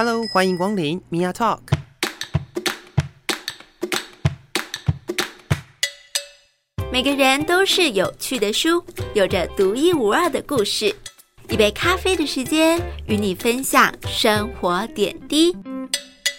Hello，欢迎光临 Mia Talk。每个人都是有趣的书，有着独一无二的故事。一杯咖啡的时间，与你分享生活点滴。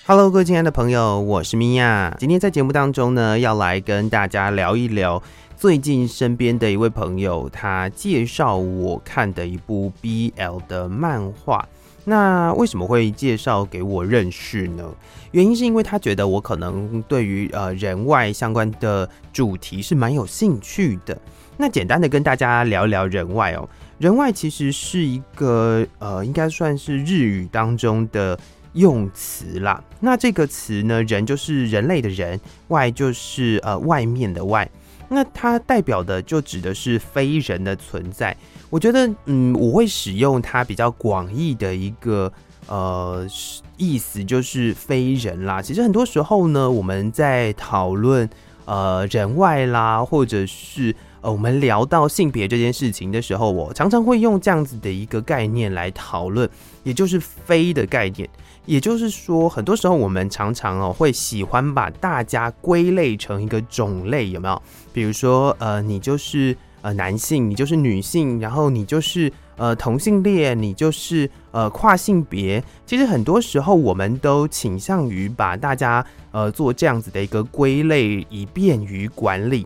Hello，各位亲爱的朋友，我是 Mia。今天在节目当中呢，要来跟大家聊一聊最近身边的一位朋友，他介绍我看的一部 BL 的漫画。那为什么会介绍给我认识呢？原因是因为他觉得我可能对于呃人外相关的主题是蛮有兴趣的。那简单的跟大家聊聊人外哦。人外其实是一个呃，应该算是日语当中的用词啦。那这个词呢，人就是人类的人，外就是呃外面的外。那它代表的就指的是非人的存在。我觉得，嗯，我会使用它比较广义的一个呃意思，就是非人啦。其实很多时候呢，我们在讨论呃人外啦，或者是。呃，我们聊到性别这件事情的时候，我常常会用这样子的一个概念来讨论，也就是“非”的概念。也就是说，很多时候我们常常哦会喜欢把大家归类成一个种类，有没有？比如说，呃，你就是呃男性，你就是女性，然后你就是呃同性恋，你就是呃跨性别。其实很多时候我们都倾向于把大家呃做这样子的一个归类，以便于管理。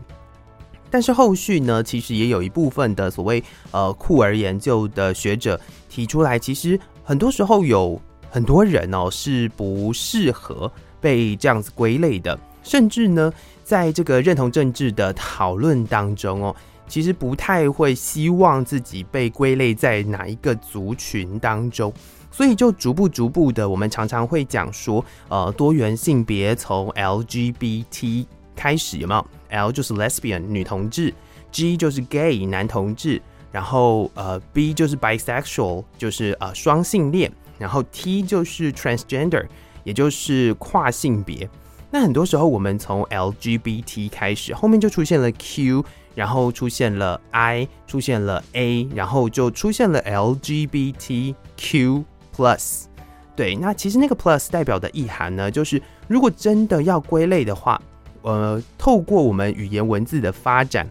但是后续呢，其实也有一部分的所谓呃酷儿研究的学者提出来，其实很多时候有很多人哦是不适合被这样子归类的，甚至呢，在这个认同政治的讨论当中哦，其实不太会希望自己被归类在哪一个族群当中，所以就逐步逐步的，我们常常会讲说，呃，多元性别从 LGBT 开始有没有？？L 就是 lesbian 女同志，G 就是 gay 男同志，然后呃 B 就是 bisexual 就是呃双性恋，然后 T 就是 transgender 也就是跨性别。那很多时候我们从 LGBT 开始，后面就出现了 Q，然后出现了 I，出现了 A，然后就出现了 LGBTQ plus。对，那其实那个 plus 代表的意涵呢，就是如果真的要归类的话。呃，透过我们语言文字的发展，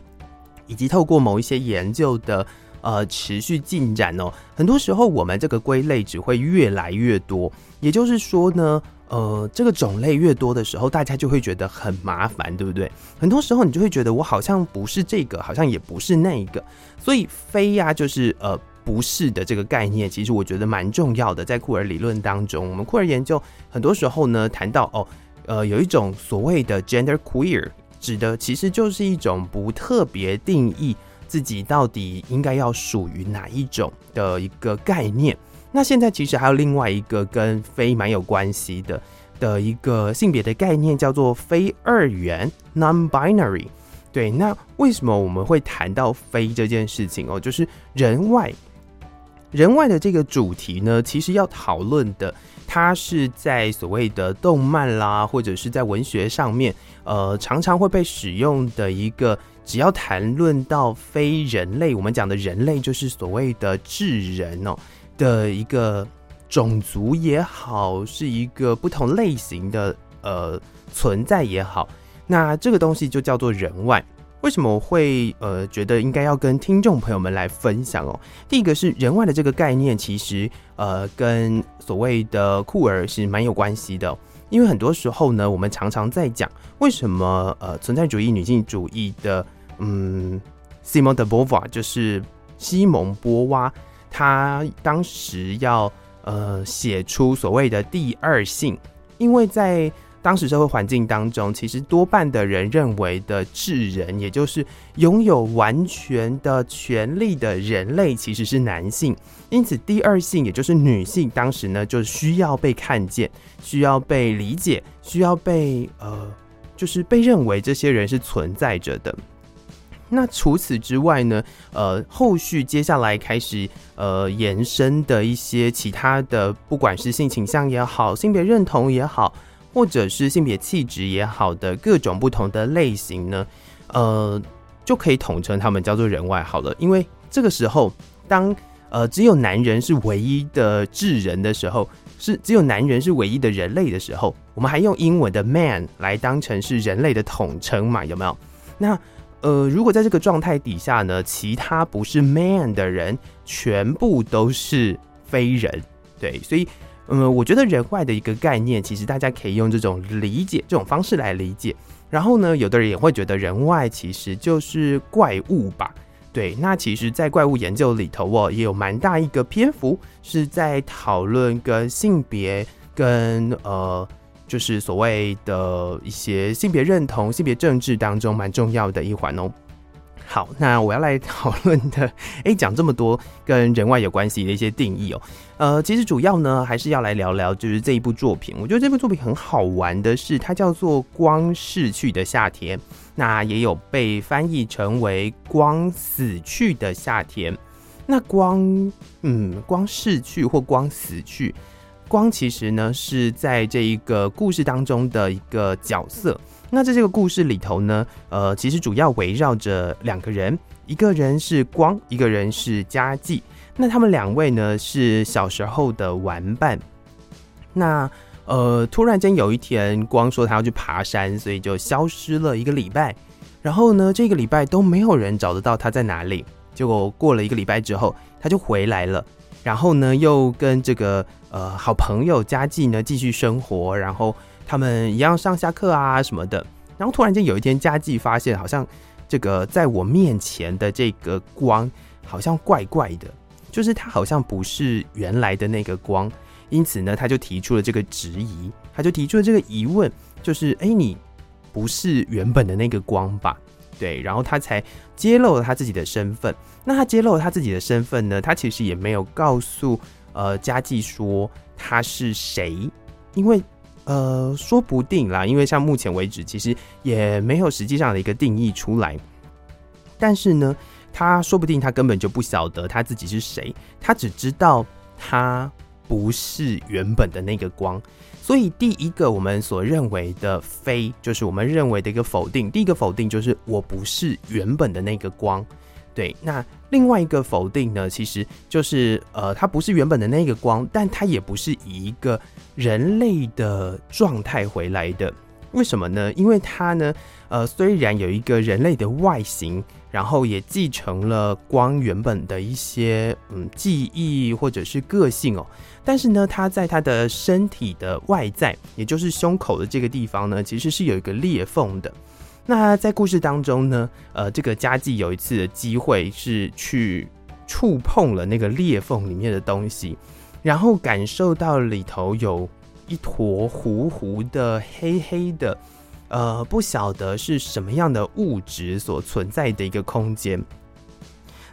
以及透过某一些研究的呃持续进展哦，很多时候我们这个归类只会越来越多。也就是说呢，呃，这个种类越多的时候，大家就会觉得很麻烦，对不对？很多时候你就会觉得我好像不是这个，好像也不是那个。所以非呀，就是呃不是的这个概念，其实我觉得蛮重要的。在库尔理论当中，我们库尔研究很多时候呢谈到哦。呃，有一种所谓的 gender queer，指的其实就是一种不特别定义自己到底应该要属于哪一种的一个概念。那现在其实还有另外一个跟非蛮有关系的的一个性别的概念，叫做非二元 （non-binary）。对，那为什么我们会谈到非这件事情哦？就是人外。人外的这个主题呢，其实要讨论的，它是在所谓的动漫啦，或者是在文学上面，呃，常常会被使用的一个，只要谈论到非人类，我们讲的人类就是所谓的智人哦的一个种族也好，是一个不同类型的呃存在也好，那这个东西就叫做人外。为什么我会呃觉得应该要跟听众朋友们来分享哦？第一个是人外的这个概念，其实呃跟所谓的酷儿是蛮有关系的哦。因为很多时候呢，我们常常在讲为什么呃存在主义女性主义的嗯，Simone de Beauvoir 就是西蒙波娃，她当时要呃写出所谓的第二性，因为在当时社会环境当中，其实多半的人认为的智人，也就是拥有完全的权利的人类，其实是男性。因此，第二性也就是女性，当时呢就需要被看见，需要被理解，需要被呃，就是被认为这些人是存在着的。那除此之外呢，呃，后续接下来开始呃延伸的一些其他的，不管是性倾向也好，性别认同也好。或者是性别气质也好的各种不同的类型呢，呃，就可以统称他们叫做人外好了。因为这个时候，当呃，只有男人是唯一的智人的时候，是只有男人是唯一的人类的时候，我们还用英文的 man 来当成是人类的统称嘛？有没有？那呃，如果在这个状态底下呢，其他不是 man 的人全部都是非人，对，所以。嗯，我觉得人外的一个概念，其实大家可以用这种理解这种方式来理解。然后呢，有的人也会觉得人外其实就是怪物吧？对，那其实，在怪物研究里头哦，也有蛮大一个篇幅是在讨论跟性别跟呃，就是所谓的一些性别认同、性别政治当中蛮重要的一环哦。好，那我要来讨论的，哎，讲这么多跟人外有关系的一些定义哦，呃，其实主要呢还是要来聊聊，就是这一部作品。我觉得这部作品很好玩的是，它叫做《光逝去的夏天》，那也有被翻译成为《光死去的夏天》。那光，嗯，光逝去或光死去，光其实呢是在这一个故事当中的一个角色。那在这个故事里头呢，呃，其实主要围绕着两个人，一个人是光，一个人是佳纪。那他们两位呢是小时候的玩伴。那呃，突然间有一天，光说他要去爬山，所以就消失了一个礼拜。然后呢，这个礼拜都没有人找得到他在哪里。结果过了一个礼拜之后，他就回来了。然后呢，又跟这个呃好朋友佳纪呢继续生活，然后。他们一样上下课啊什么的，然后突然间有一天，佳纪发现好像这个在我面前的这个光好像怪怪的，就是它好像不是原来的那个光，因此呢，他就提出了这个质疑，他就提出了这个疑问，就是哎，你不是原本的那个光吧？对，然后他才揭露了他自己的身份。那他揭露他自己的身份呢，他其实也没有告诉呃嘉纪说他是谁，因为。呃，说不定啦，因为像目前为止，其实也没有实际上的一个定义出来。但是呢，他说不定他根本就不晓得他自己是谁，他只知道他不是原本的那个光。所以，第一个我们所认为的非，就是我们认为的一个否定。第一个否定就是我不是原本的那个光。对，那另外一个否定呢，其实就是呃，它不是原本的那个光，但它也不是以一个人类的状态回来的。为什么呢？因为它呢，呃，虽然有一个人类的外形，然后也继承了光原本的一些嗯记忆或者是个性哦，但是呢，它在它的身体的外在，也就是胸口的这个地方呢，其实是有一个裂缝的。那在故事当中呢，呃，这个嘉纪有一次的机会是去触碰了那个裂缝里面的东西，然后感受到里头有一坨糊糊的、黑黑的，呃，不晓得是什么样的物质所存在的一个空间。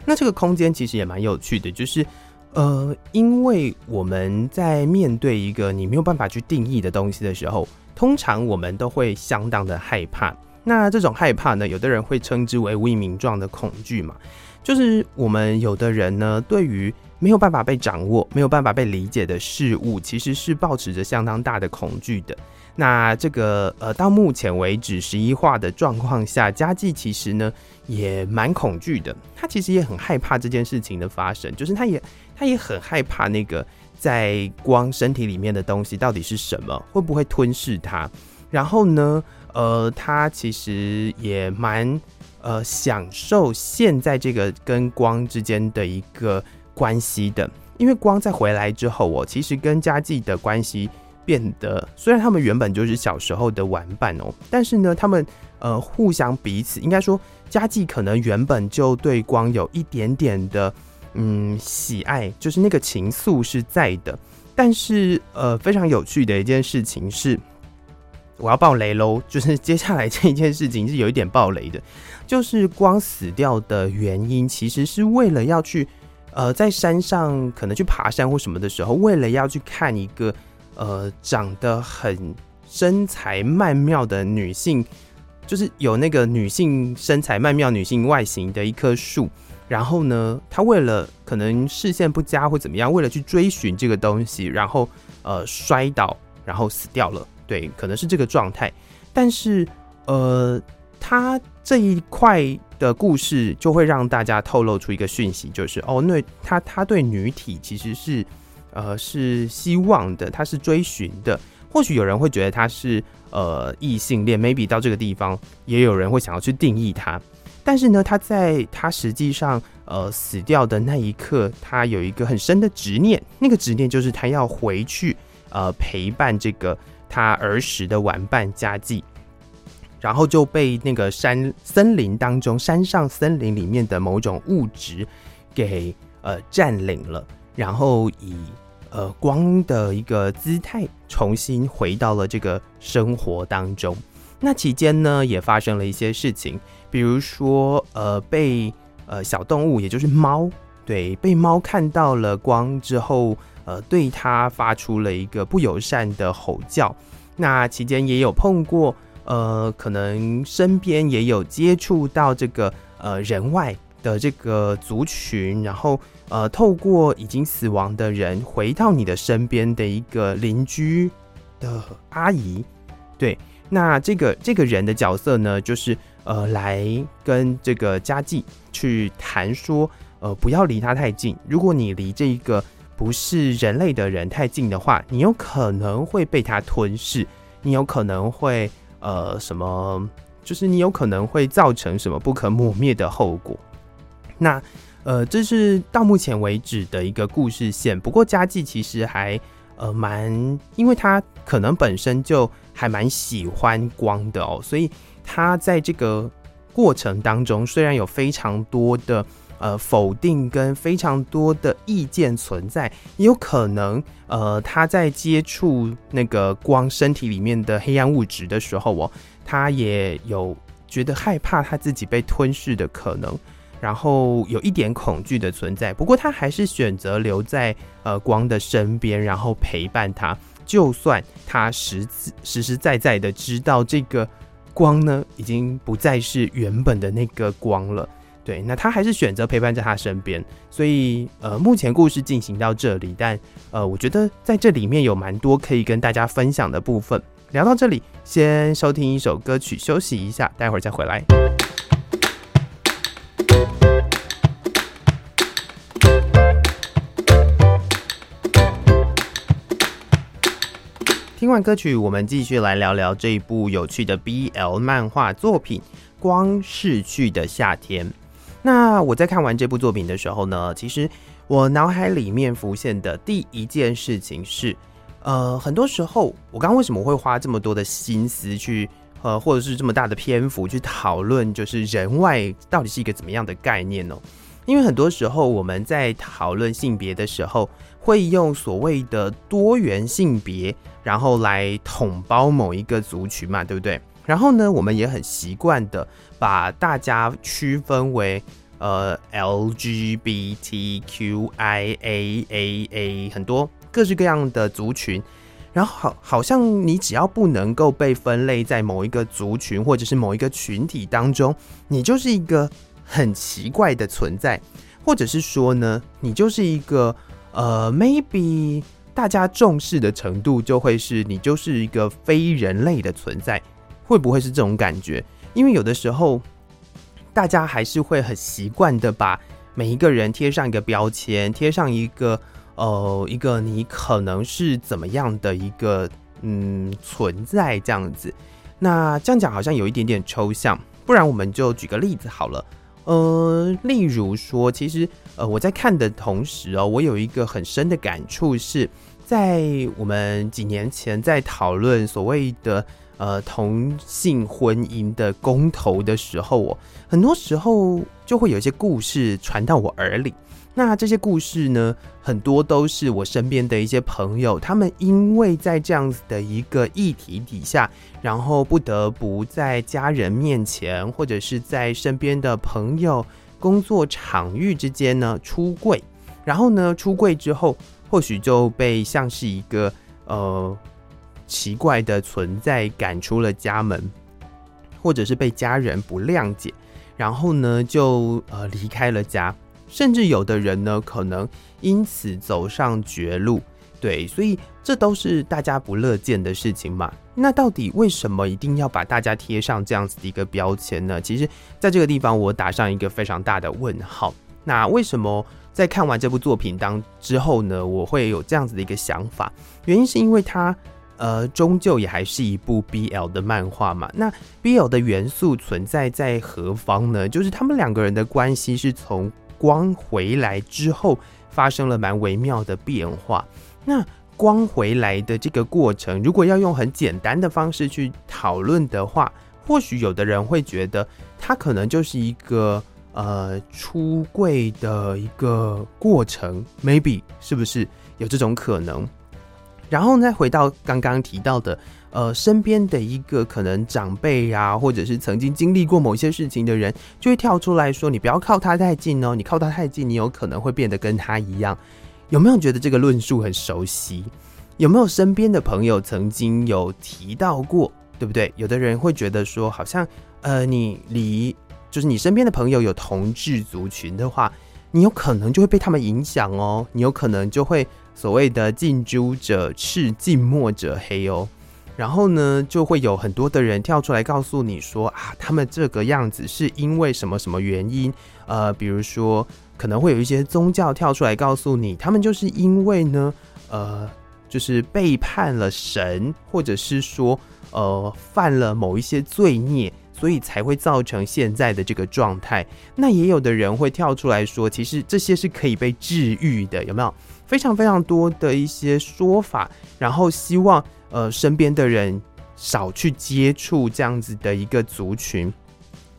那这个空间其实也蛮有趣的，就是呃，因为我们在面对一个你没有办法去定义的东西的时候，通常我们都会相当的害怕。那这种害怕呢，有的人会称之为无名状的恐惧嘛，就是我们有的人呢，对于没有办法被掌握、没有办法被理解的事物，其实是抱持着相当大的恐惧的。那这个呃，到目前为止十一话的状况下，嘉纪其实呢也蛮恐惧的，他其实也很害怕这件事情的发生，就是他也他也很害怕那个在光身体里面的东西到底是什么，会不会吞噬他？然后呢，呃，他其实也蛮呃享受现在这个跟光之间的一个关系的，因为光在回来之后，我其实跟家纪的关系变得，虽然他们原本就是小时候的玩伴哦，但是呢，他们呃互相彼此，应该说家纪可能原本就对光有一点点的嗯喜爱，就是那个情愫是在的，但是呃非常有趣的一件事情是。我要爆雷喽！就是接下来这一件事情是有一点爆雷的，就是光死掉的原因，其实是为了要去，呃，在山上可能去爬山或什么的时候，为了要去看一个，呃，长得很身材曼妙的女性，就是有那个女性身材曼妙、女性外形的一棵树，然后呢，他为了可能视线不佳或怎么样，为了去追寻这个东西，然后呃摔倒，然后死掉了。对，可能是这个状态，但是，呃，他这一块的故事就会让大家透露出一个讯息，就是哦，那他他对女体其实是呃是希望的，他是追寻的。或许有人会觉得他是呃异性恋，maybe 到这个地方也有人会想要去定义他。但是呢，他在他实际上呃死掉的那一刻，他有一个很深的执念，那个执念就是他要回去呃陪伴这个他儿时的玩伴嘉纪，然后就被那个山森林当中山上森林里面的某种物质给呃占领了，然后以呃光的一个姿态重新回到了这个生活当中。那期间呢，也发生了一些事情。比如说，呃，被呃小动物，也就是猫，对，被猫看到了光之后，呃，对他发出了一个不友善的吼叫。那期间也有碰过，呃，可能身边也有接触到这个呃人外的这个族群，然后呃，透过已经死亡的人回到你的身边的一个邻居的阿姨，对，那这个这个人的角色呢，就是。呃，来跟这个嘉纪去谈说，呃，不要离他太近。如果你离这一个不是人类的人太近的话，你有可能会被它吞噬，你有可能会呃什么，就是你有可能会造成什么不可磨灭的后果。那呃，这是到目前为止的一个故事线。不过佳纪其实还呃蛮，因为他可能本身就还蛮喜欢光的哦，所以。他在这个过程当中，虽然有非常多的呃否定跟非常多的意见存在，也有可能呃他在接触那个光身体里面的黑暗物质的时候哦，他也有觉得害怕他自己被吞噬的可能，然后有一点恐惧的存在。不过他还是选择留在呃光的身边，然后陪伴他，就算他实实实在在的知道这个。光呢，已经不再是原本的那个光了。对，那他还是选择陪伴在他身边。所以，呃，目前故事进行到这里，但呃，我觉得在这里面有蛮多可以跟大家分享的部分。聊到这里，先收听一首歌曲，休息一下，待会儿再回来。听完歌曲，我们继续来聊聊这一部有趣的 BL 漫画作品《光逝去的夏天》。那我在看完这部作品的时候呢，其实我脑海里面浮现的第一件事情是，呃，很多时候我刚为什么会花这么多的心思去，呃，或者是这么大的篇幅去讨论，就是人外到底是一个怎么样的概念呢？因为很多时候我们在讨论性别的时候，会用所谓的多元性别。然后来统包某一个族群嘛，对不对？然后呢，我们也很习惯的把大家区分为呃 LGBTQIAAA 很多各式各样的族群，然后好好像你只要不能够被分类在某一个族群或者是某一个群体当中，你就是一个很奇怪的存在，或者是说呢，你就是一个呃 maybe。大家重视的程度就会是你就是一个非人类的存在，会不会是这种感觉？因为有的时候，大家还是会很习惯的把每一个人贴上一个标签，贴上一个呃一个你可能是怎么样的一个嗯存在这样子。那这样讲好像有一点点抽象，不然我们就举个例子好了。呃，例如说，其实呃，我在看的同时哦，我有一个很深的感触是，在我们几年前在讨论所谓的呃同性婚姻的公投的时候哦，很多时候就会有一些故事传到我耳里。那这些故事呢，很多都是我身边的一些朋友，他们因为在这样子的一个议题底下，然后不得不在家人面前，或者是在身边的朋友、工作场域之间呢出柜，然后呢出柜之后，或许就被像是一个呃奇怪的存在赶出了家门，或者是被家人不谅解，然后呢就呃离开了家。甚至有的人呢，可能因此走上绝路。对，所以这都是大家不乐见的事情嘛。那到底为什么一定要把大家贴上这样子的一个标签呢？其实，在这个地方我打上一个非常大的问号。那为什么在看完这部作品当之后呢，我会有这样子的一个想法？原因是因为它。呃，终究也还是一部 BL 的漫画嘛。那 BL 的元素存在在何方呢？就是他们两个人的关系是从光回来之后发生了蛮微妙的变化。那光回来的这个过程，如果要用很简单的方式去讨论的话，或许有的人会觉得它可能就是一个呃出柜的一个过程，maybe 是不是有这种可能？然后再回到刚刚提到的，呃，身边的一个可能长辈呀、啊，或者是曾经经历过某些事情的人，就会跳出来说：“你不要靠他太近哦，你靠他太近，你有可能会变得跟他一样。”有没有觉得这个论述很熟悉？有没有身边的朋友曾经有提到过？对不对？有的人会觉得说，好像呃，你离就是你身边的朋友有同志族群的话，你有可能就会被他们影响哦，你有可能就会。所谓的近朱者赤，近墨者黑哦，然后呢，就会有很多的人跳出来告诉你说啊，他们这个样子是因为什么什么原因？呃，比如说可能会有一些宗教跳出来告诉你，他们就是因为呢，呃，就是背叛了神，或者是说呃犯了某一些罪孽，所以才会造成现在的这个状态。那也有的人会跳出来说，其实这些是可以被治愈的，有没有？非常非常多的一些说法，然后希望呃身边的人少去接触这样子的一个族群，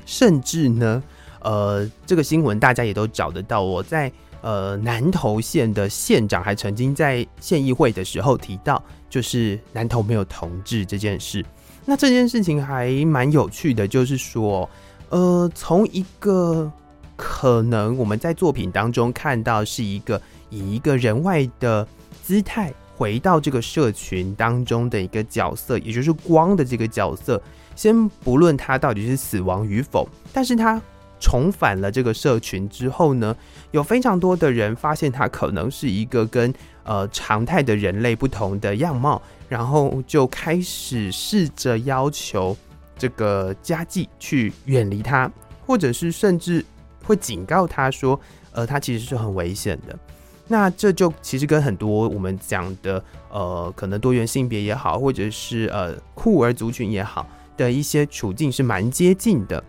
甚至呢呃这个新闻大家也都找得到，我在呃南投县的县长还曾经在县议会的时候提到，就是南投没有同志这件事。那这件事情还蛮有趣的，就是说呃从一个可能我们在作品当中看到是一个。以一个人外的姿态回到这个社群当中的一个角色，也就是光的这个角色。先不论他到底是死亡与否，但是他重返了这个社群之后呢，有非常多的人发现他可能是一个跟呃常态的人类不同的样貌，然后就开始试着要求这个家祭去远离他，或者是甚至会警告他说，呃，他其实是很危险的。那这就其实跟很多我们讲的呃，可能多元性别也好，或者是呃酷儿族群也好的一些处境是蛮接近的。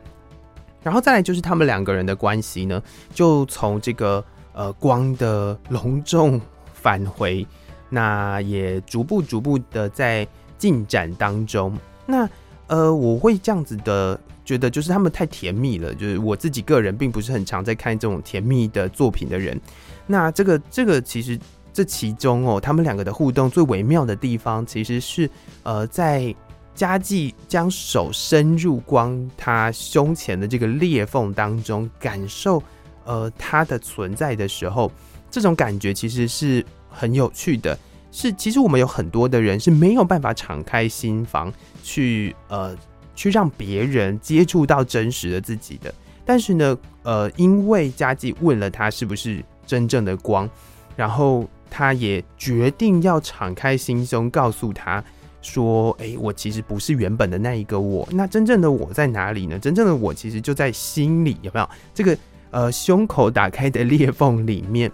然后再来就是他们两个人的关系呢，就从这个呃光的隆重返回，那也逐步逐步的在进展当中。那呃，我会这样子的觉得，就是他们太甜蜜了。就是我自己个人并不是很常在看这种甜蜜的作品的人。那这个这个其实这其中哦，他们两个的互动最微妙的地方，其实是呃，在佳纪将手伸入光他胸前的这个裂缝当中，感受呃他的存在的时候，这种感觉其实是很有趣的。是其实我们有很多的人是没有办法敞开心房去呃去让别人接触到真实的自己的，但是呢，呃，因为家祭问了他是不是。真正的光，然后他也决定要敞开心胸，告诉他说：“哎，我其实不是原本的那一个我，那真正的我在哪里呢？真正的我其实就在心里，有没有？这个呃胸口打开的裂缝里面，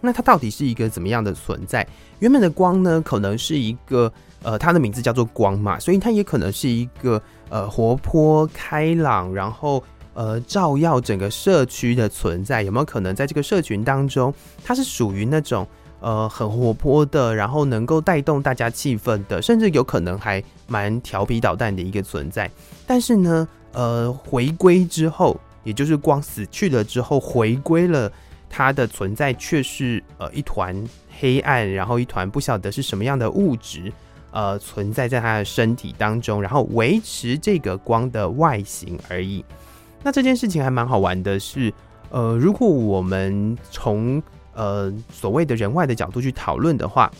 那它到底是一个怎么样的存在？原本的光呢，可能是一个呃，它的名字叫做光嘛，所以它也可能是一个呃活泼开朗，然后。”呃，照耀整个社区的存在，有没有可能在这个社群当中，它是属于那种呃很活泼的，然后能够带动大家气氛的，甚至有可能还蛮调皮捣蛋的一个存在。但是呢，呃，回归之后，也就是光死去了之后，回归了它的存在，却是呃一团黑暗，然后一团不晓得是什么样的物质，呃，存在在他的身体当中，然后维持这个光的外形而已。那这件事情还蛮好玩的是，呃，如果我们从呃所谓的人外的角度去讨论的话，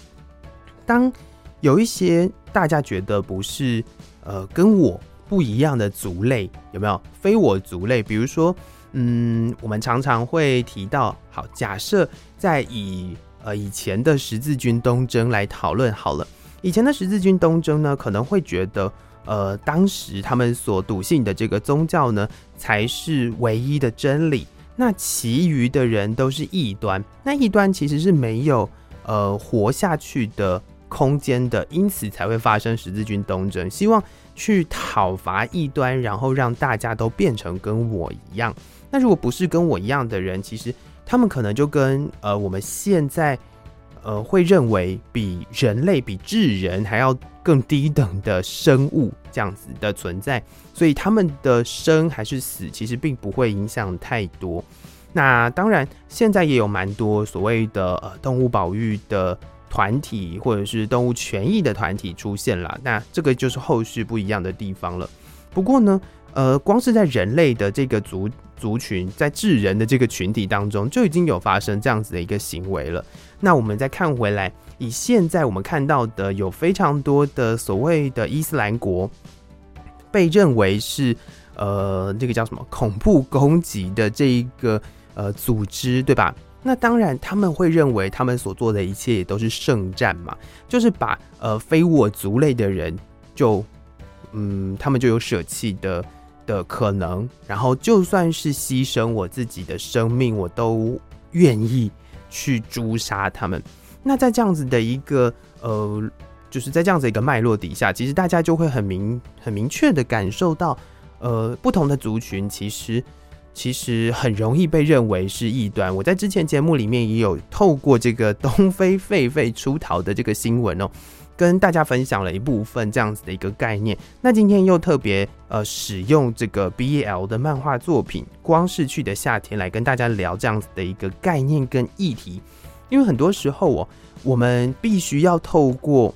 当有一些大家觉得不是呃跟我不一样的族类，有没有非我族类？比如说，嗯，我们常常会提到，好，假设在以呃以前的十字军东征来讨论好了。以前的十字军东征呢，可能会觉得，呃，当时他们所笃信的这个宗教呢，才是唯一的真理。那其余的人都是异端，那异端其实是没有呃活下去的空间的，因此才会发生十字军东征，希望去讨伐异端，然后让大家都变成跟我一样。那如果不是跟我一样的人，其实他们可能就跟呃我们现在呃会认为比人类比智人还要更低等的生物这样子的存在，所以他们的生还是死，其实并不会影响太多。那当然，现在也有蛮多所谓的呃动物保育的团体，或者是动物权益的团体出现了。那这个就是后续不一样的地方了。不过呢，呃，光是在人类的这个族族群，在智人的这个群体当中，就已经有发生这样子的一个行为了。那我们再看回来。以现在我们看到的，有非常多的所谓的伊斯兰国，被认为是呃，这个叫什么恐怖攻击的这一个呃组织，对吧？那当然他们会认为他们所做的一切也都是圣战嘛，就是把呃非我族类的人就嗯，他们就有舍弃的的可能，然后就算是牺牲我自己的生命，我都愿意去诛杀他们。那在这样子的一个呃，就是在这样子一个脉络底下，其实大家就会很明很明确的感受到，呃，不同的族群其实其实很容易被认为是异端。我在之前节目里面也有透过这个东非狒狒出逃的这个新闻哦，跟大家分享了一部分这样子的一个概念。那今天又特别呃使用这个 BL 的漫画作品《光逝去的夏天》来跟大家聊这样子的一个概念跟议题。因为很多时候哦，我们必须要透过，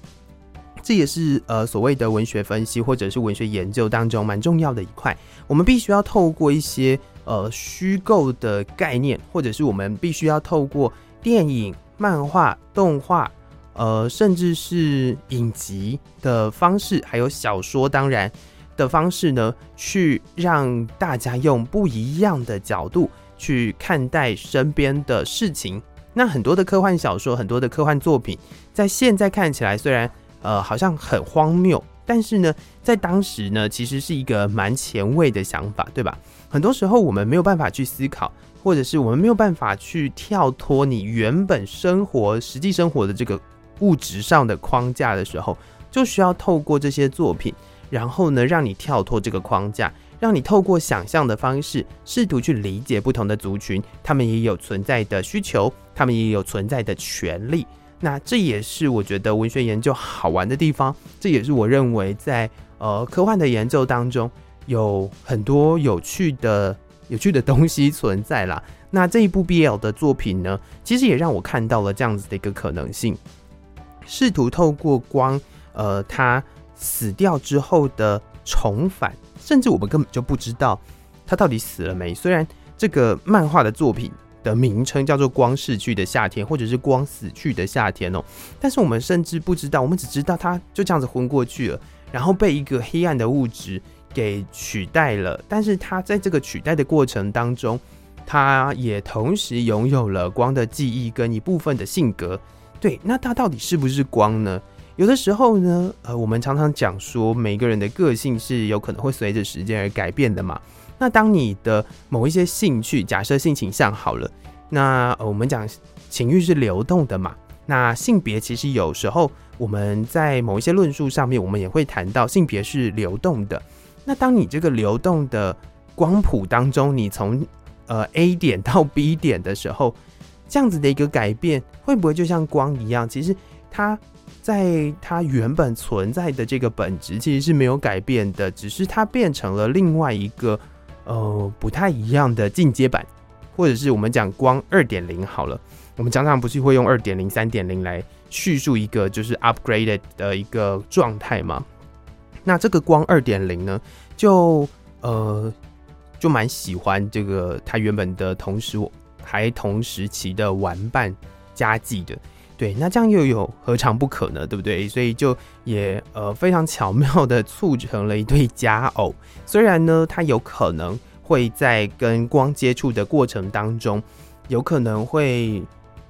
这也是呃所谓的文学分析或者是文学研究当中蛮重要的一块。我们必须要透过一些呃虚构的概念，或者是我们必须要透过电影、漫画、动画，呃，甚至是影集的方式，还有小说当然的方式呢，去让大家用不一样的角度去看待身边的事情。那很多的科幻小说，很多的科幻作品，在现在看起来虽然呃好像很荒谬，但是呢，在当时呢，其实是一个蛮前卫的想法，对吧？很多时候我们没有办法去思考，或者是我们没有办法去跳脱你原本生活、实际生活的这个物质上的框架的时候，就需要透过这些作品，然后呢，让你跳脱这个框架。让你透过想象的方式，试图去理解不同的族群，他们也有存在的需求，他们也有存在的权利。那这也是我觉得文学研究好玩的地方，这也是我认为在呃科幻的研究当中有很多有趣的有趣的东西存在啦。那这一部 BL 的作品呢，其实也让我看到了这样子的一个可能性，试图透过光，呃，他死掉之后的重返。甚至我们根本就不知道他到底死了没。虽然这个漫画的作品的名称叫做《光逝去的夏天》，或者是《光死去的夏天》哦，但是我们甚至不知道，我们只知道他就这样子昏过去了，然后被一个黑暗的物质给取代了。但是他在这个取代的过程当中，他也同时拥有了光的记忆跟一部分的性格。对，那它到底是不是光呢？有的时候呢，呃，我们常常讲说，每个人的个性是有可能会随着时间而改变的嘛。那当你的某一些兴趣，假设性倾向好了，那呃我们讲情欲是流动的嘛。那性别其实有时候我们在某一些论述上面，我们也会谈到性别是流动的。那当你这个流动的光谱当中，你从呃 A 点到 B 点的时候，这样子的一个改变，会不会就像光一样？其实它。在它原本存在的这个本质其实是没有改变的，只是它变成了另外一个呃不太一样的进阶版，或者是我们讲光二点零好了。我们常常不是会用二点零、三点零来叙述一个就是 upgraded 的一个状态吗？那这个光二点零呢，就呃就蛮喜欢这个它原本的同时还同时期的玩伴佳绩的。对，那这样又有何尝不可呢？对不对？所以就也呃非常巧妙的促成了一对佳偶。虽然呢，他有可能会在跟光接触的过程当中，有可能会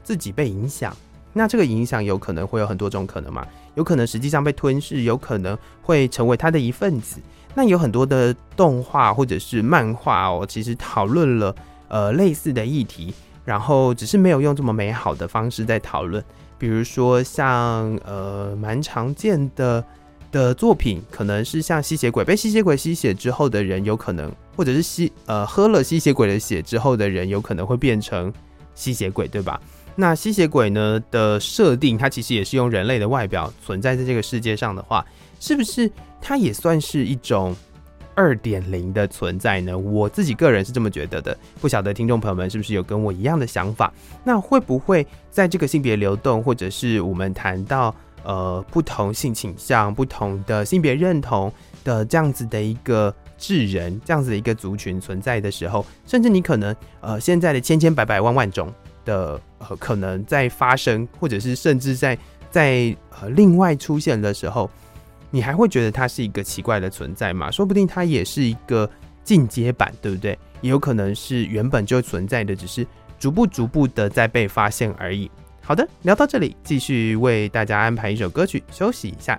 自己被影响，那这个影响有可能会有很多种可能嘛，有可能实际上被吞噬，有可能会成为他的一份子。那有很多的动画或者是漫画哦，其实讨论了呃类似的议题，然后只是没有用这么美好的方式在讨论。比如说像呃蛮常见的的作品，可能是像吸血鬼被吸血鬼吸血之后的人，有可能或者是吸呃喝了吸血鬼的血之后的人，有可能会变成吸血鬼，对吧？那吸血鬼呢的设定，它其实也是用人类的外表存在在这个世界上的话，是不是它也算是一种二点零的存在呢？我自己个人是这么觉得的，不晓得听众朋友们是不是有跟我一样的想法？那会不会在这个性别流动，或者是我们谈到呃不同性倾向、不同的性别认同的这样子的一个智人，这样子的一个族群存在的时候，甚至你可能呃现在的千千百百万万种的呃可能在发生，或者是甚至在在呃另外出现的时候。你还会觉得它是一个奇怪的存在吗？说不定它也是一个进阶版，对不对？也有可能是原本就存在的，只是逐步逐步的在被发现而已。好的，聊到这里，继续为大家安排一首歌曲，休息一下。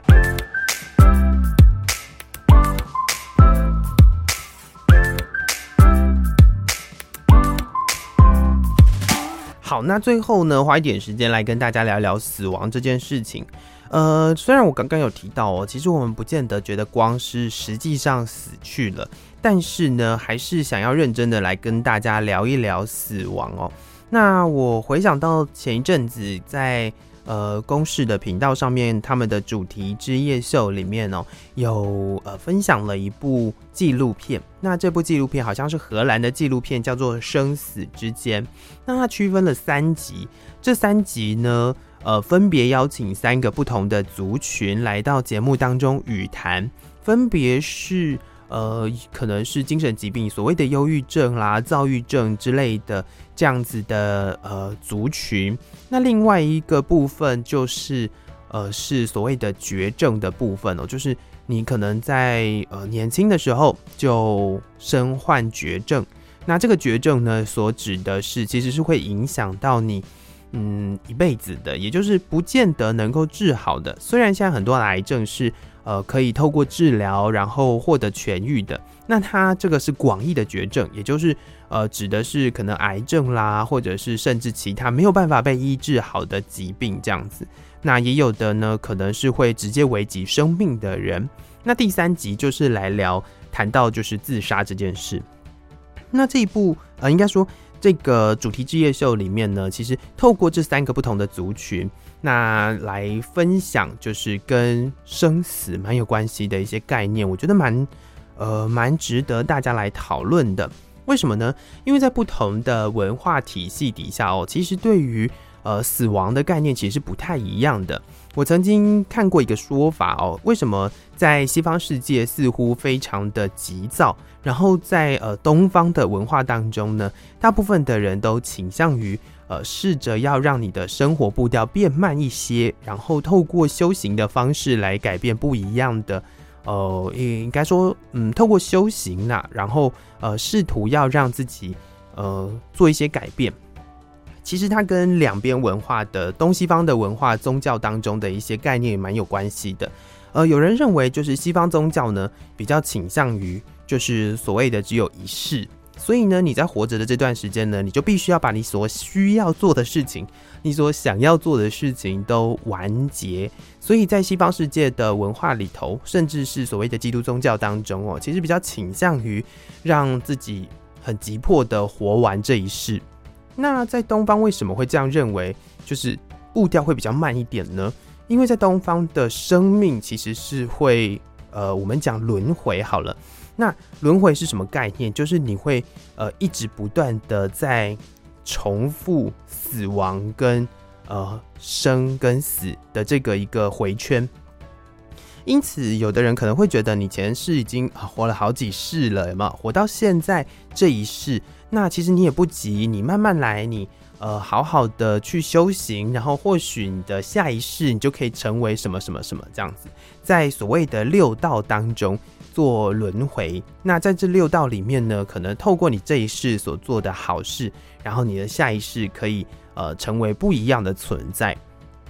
好，那最后呢，花一点时间来跟大家聊聊死亡这件事情。呃，虽然我刚刚有提到哦，其实我们不见得觉得光是实际上死去了，但是呢，还是想要认真的来跟大家聊一聊死亡哦。那我回想到前一阵子在呃公视的频道上面，他们的主题之夜秀里面哦，有呃分享了一部纪录片。那这部纪录片好像是荷兰的纪录片，叫做《生死之间》。那它区分了三集，这三集呢，呃，分别邀请三个不同的族群来到节目当中语谈，分别是呃，可能是精神疾病，所谓的忧郁症啦、躁郁症之类的这样子的呃族群。那另外一个部分就是呃，是所谓的绝症的部分哦，就是你可能在呃年轻的时候就身患绝症。那这个绝症呢，所指的是其实是会影响到你。嗯，一辈子的，也就是不见得能够治好的。虽然现在很多癌症是呃可以透过治疗然后获得痊愈的，那它这个是广义的绝症，也就是呃指的是可能癌症啦，或者是甚至其他没有办法被医治好的疾病这样子。那也有的呢，可能是会直接危及生命的人。那第三集就是来聊谈到就是自杀这件事。那这一部呃，应该说。这个主题之夜秀里面呢，其实透过这三个不同的族群，那来分享就是跟生死蛮有关系的一些概念，我觉得蛮呃蛮值得大家来讨论的。为什么呢？因为在不同的文化体系底下哦，其实对于呃死亡的概念其实是不太一样的。我曾经看过一个说法哦，为什么在西方世界似乎非常的急躁，然后在呃东方的文化当中呢，大部分的人都倾向于呃试着要让你的生活步调变慢一些，然后透过修行的方式来改变不一样的呃，应该说嗯，透过修行呐，然后呃试图要让自己呃做一些改变。其实它跟两边文化的东西方的文化宗教当中的一些概念也蛮有关系的。呃，有人认为就是西方宗教呢比较倾向于就是所谓的只有一世，所以呢你在活着的这段时间呢，你就必须要把你所需要做的事情，你所想要做的事情都完结。所以在西方世界的文化里头，甚至是所谓的基督宗教当中哦，其实比较倾向于让自己很急迫的活完这一世。那在东方为什么会这样认为？就是步调会比较慢一点呢？因为在东方的生命其实是会，呃，我们讲轮回好了。那轮回是什么概念？就是你会呃一直不断的在重复死亡跟呃生跟死的这个一个回圈。因此，有的人可能会觉得你前世已经活了好几世了，有没有？活到现在这一世。那其实你也不急，你慢慢来，你呃好好的去修行，然后或许你的下一世你就可以成为什么什么什么这样子，在所谓的六道当中做轮回。那在这六道里面呢，可能透过你这一世所做的好事，然后你的下一世可以呃成为不一样的存在。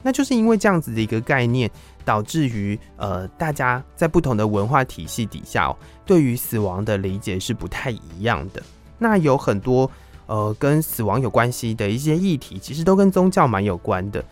那就是因为这样子的一个概念，导致于呃，大家在不同的文化体系底下，哦，对于死亡的理解是不太一样的。那有很多呃跟死亡有关系的一些议题，其实都跟宗教蛮有关的。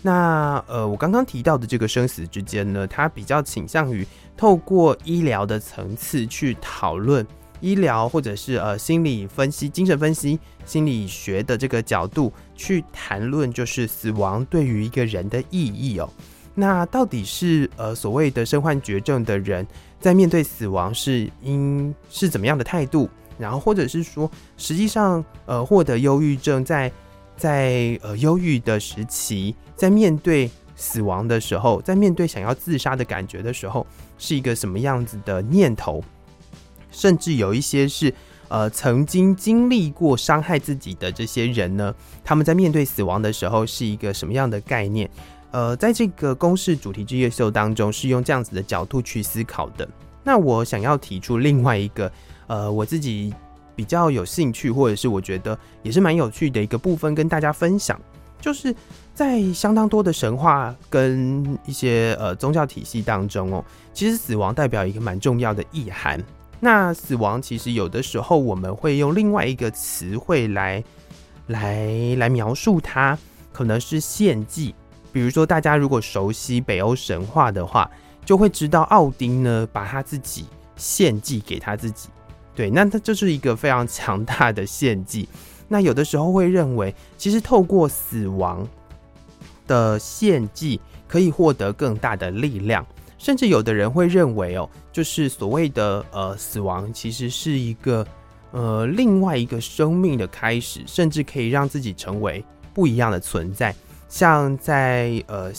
那呃，我刚刚提到的这个生死之间呢，它比较倾向于透过医疗的层次去讨论医疗，或者是呃心理分析、精神分析、心理学的这个角度去谈论，就是死亡对于一个人的意义哦。那到底是呃所谓的身患绝症的人在面对死亡是应是怎么样的态度？然后或者是说，实际上呃获得忧郁症在在呃忧郁的时期。在面对死亡的时候，在面对想要自杀的感觉的时候，是一个什么样子的念头？甚至有一些是呃曾经经历过伤害自己的这些人呢，他们在面对死亡的时候是一个什么样的概念？呃，在这个公式主题之夜秀当中，是用这样子的角度去思考的。那我想要提出另外一个呃，我自己比较有兴趣，或者是我觉得也是蛮有趣的一个部分，跟大家分享，就是。在相当多的神话跟一些呃宗教体系当中哦，其实死亡代表一个蛮重要的意涵。那死亡其实有的时候我们会用另外一个词汇来来来描述它，可能是献祭。比如说大家如果熟悉北欧神话的话，就会知道奥丁呢把他自己献祭给他自己。对，那他就是一个非常强大的献祭。那有的时候会认为，其实透过死亡。的献祭可以获得更大的力量，甚至有的人会认为哦，就是所谓的呃死亡，其实是一个呃另外一个生命的开始，甚至可以让自己成为不一样的存在。像在呃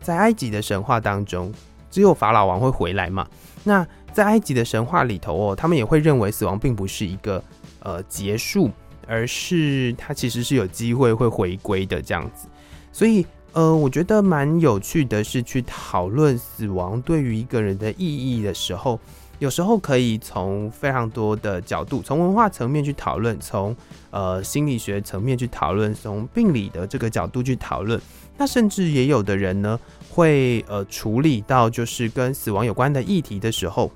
在埃及的神话当中，只有法老王会回来嘛。那在埃及的神话里头哦，他们也会认为死亡并不是一个呃结束，而是它其实是有机会会回归的这样子，所以。呃，我觉得蛮有趣的是去讨论死亡对于一个人的意义的时候，有时候可以从非常多的角度，从文化层面去讨论，从呃心理学层面去讨论，从病理的这个角度去讨论。那甚至也有的人呢，会呃处理到就是跟死亡有关的议题的时候，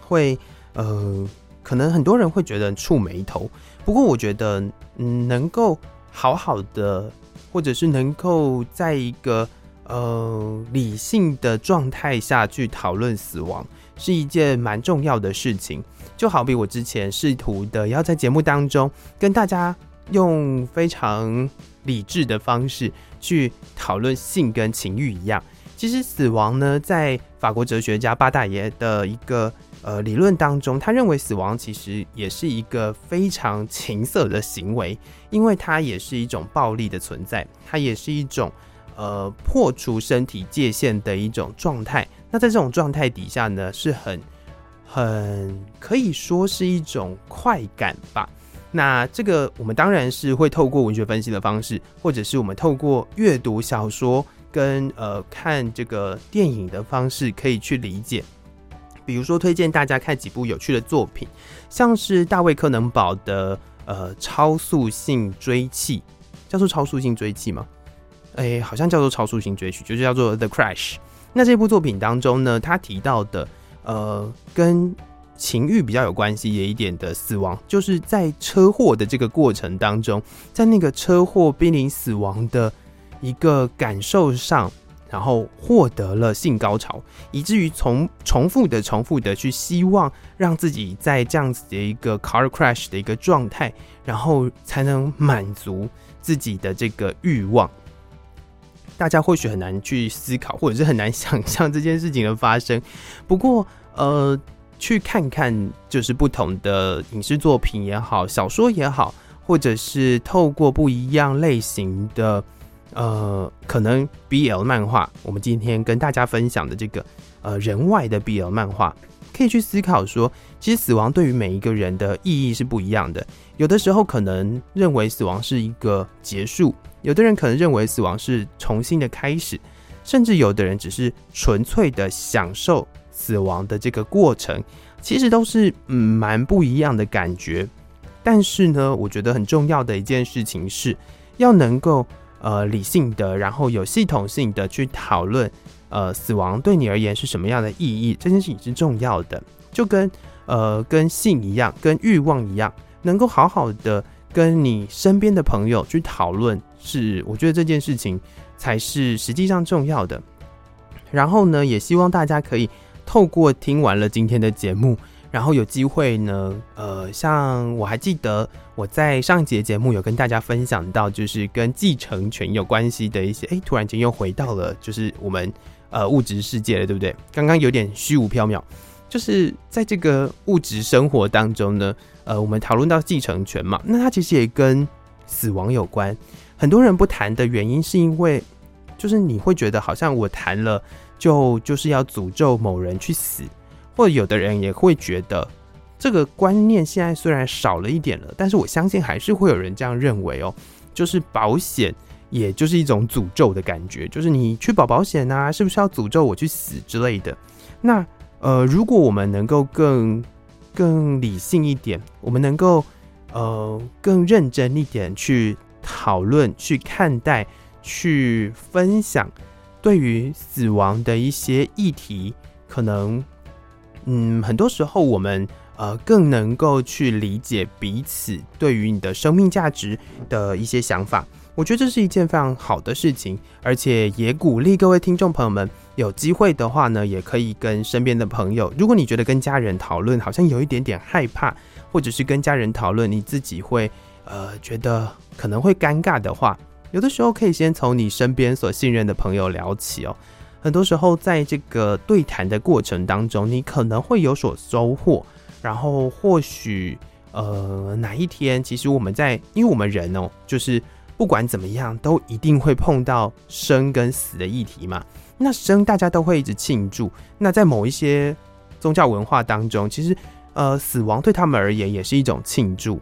会呃可能很多人会觉得触眉头。不过我觉得，嗯，能够好好的。或者是能够在一个呃理性的状态下去讨论死亡，是一件蛮重要的事情。就好比我之前试图的要在节目当中跟大家用非常理智的方式去讨论性跟情欲一样。其实死亡呢，在法国哲学家巴大爷的一个。呃，理论当中，他认为死亡其实也是一个非常情色的行为，因为它也是一种暴力的存在，它也是一种呃破除身体界限的一种状态。那在这种状态底下呢，是很很可以说是一种快感吧。那这个我们当然是会透过文学分析的方式，或者是我们透过阅读小说跟呃看这个电影的方式，可以去理解。比如说，推荐大家看几部有趣的作品，像是大卫柯能堡的呃超速性追缉，叫做超速性追缉吗？哎、好像叫做超速性追缉，就是叫做 The Crash。那这部作品当中呢，他提到的呃跟情欲比较有关系的一点的死亡，就是在车祸的这个过程当中，在那个车祸濒临死亡的一个感受上。然后获得了性高潮，以至于从重复的、重复的去希望让自己在这样子的一个 car crash 的一个状态，然后才能满足自己的这个欲望。大家或许很难去思考，或者是很难想象这件事情的发生。不过，呃，去看看就是不同的影视作品也好，小说也好，或者是透过不一样类型的。呃，可能 BL 漫画，我们今天跟大家分享的这个呃人外的 BL 漫画，可以去思考说，其实死亡对于每一个人的意义是不一样的。有的时候可能认为死亡是一个结束，有的人可能认为死亡是重新的开始，甚至有的人只是纯粹的享受死亡的这个过程，其实都是嗯蛮不一样的感觉。但是呢，我觉得很重要的一件事情是要能够。呃理性的，然后有系统性的去讨论，呃，死亡对你而言是什么样的意义？这件事情是重要的，就跟呃跟性一样，跟欲望一样，能够好好的跟你身边的朋友去讨论，是我觉得这件事情才是实际上重要的。然后呢，也希望大家可以透过听完了今天的节目，然后有机会呢，呃，像我还记得我在上一节节目有跟大家分享到，就是跟继承权有关系的一些，哎，突然间又回到了就是我们呃物质世界了，对不对？刚刚有点虚无缥缈，就是在这个物质生活当中呢，呃，我们讨论到继承权嘛，那它其实也跟死亡有关。很多人不谈的原因是因为，就是你会觉得好像我谈了。就就是要诅咒某人去死，或者有的人也会觉得这个观念现在虽然少了一点了，但是我相信还是会有人这样认为哦。就是保险，也就是一种诅咒的感觉，就是你去保保险啊，是不是要诅咒我去死之类的？那呃，如果我们能够更更理性一点，我们能够呃更认真一点去讨论、去看待、去分享。对于死亡的一些议题，可能，嗯，很多时候我们呃更能够去理解彼此对于你的生命价值的一些想法。我觉得这是一件非常好的事情，而且也鼓励各位听众朋友们有机会的话呢，也可以跟身边的朋友，如果你觉得跟家人讨论好像有一点点害怕，或者是跟家人讨论你自己会呃觉得可能会尴尬的话。有的时候可以先从你身边所信任的朋友聊起哦。很多时候在这个对谈的过程当中，你可能会有所收获。然后或许呃哪一天，其实我们在，因为我们人哦，就是不管怎么样，都一定会碰到生跟死的议题嘛。那生大家都会一直庆祝。那在某一些宗教文化当中，其实呃死亡对他们而言也是一种庆祝。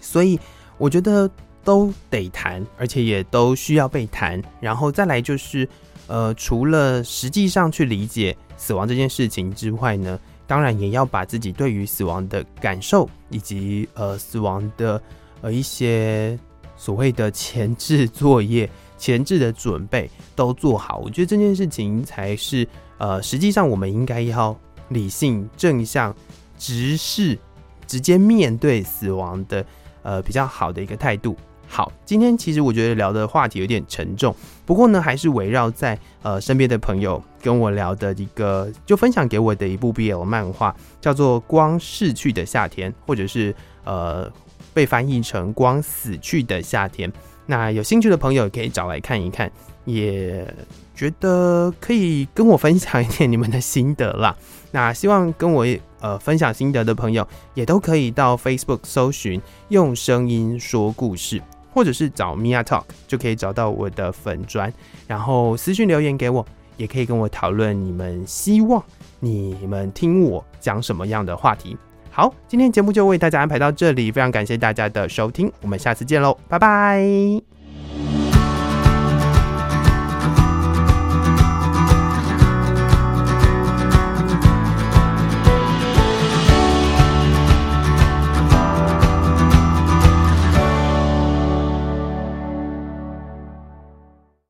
所以我觉得。都得谈，而且也都需要被谈。然后再来就是，呃，除了实际上去理解死亡这件事情之外呢，当然也要把自己对于死亡的感受，以及呃死亡的呃一些所谓的前置作业、前置的准备都做好。我觉得这件事情才是呃实际上我们应该要理性、正向、直视、直接面对死亡的呃比较好的一个态度。好，今天其实我觉得聊的话题有点沉重，不过呢，还是围绕在呃身边的朋友跟我聊的一个，就分享给我的一部 BL 漫画，叫做《光逝去的夏天》，或者是呃被翻译成《光死去的夏天》。那有兴趣的朋友可以找来看一看，也觉得可以跟我分享一点你们的心得啦。那希望跟我呃分享心得的朋友，也都可以到 Facebook 搜寻“用声音说故事”。或者是找 Mia Talk 就可以找到我的粉砖，然后私信留言给我，也可以跟我讨论你们希望你们听我讲什么样的话题。好，今天节目就为大家安排到这里，非常感谢大家的收听，我们下次见喽，拜拜。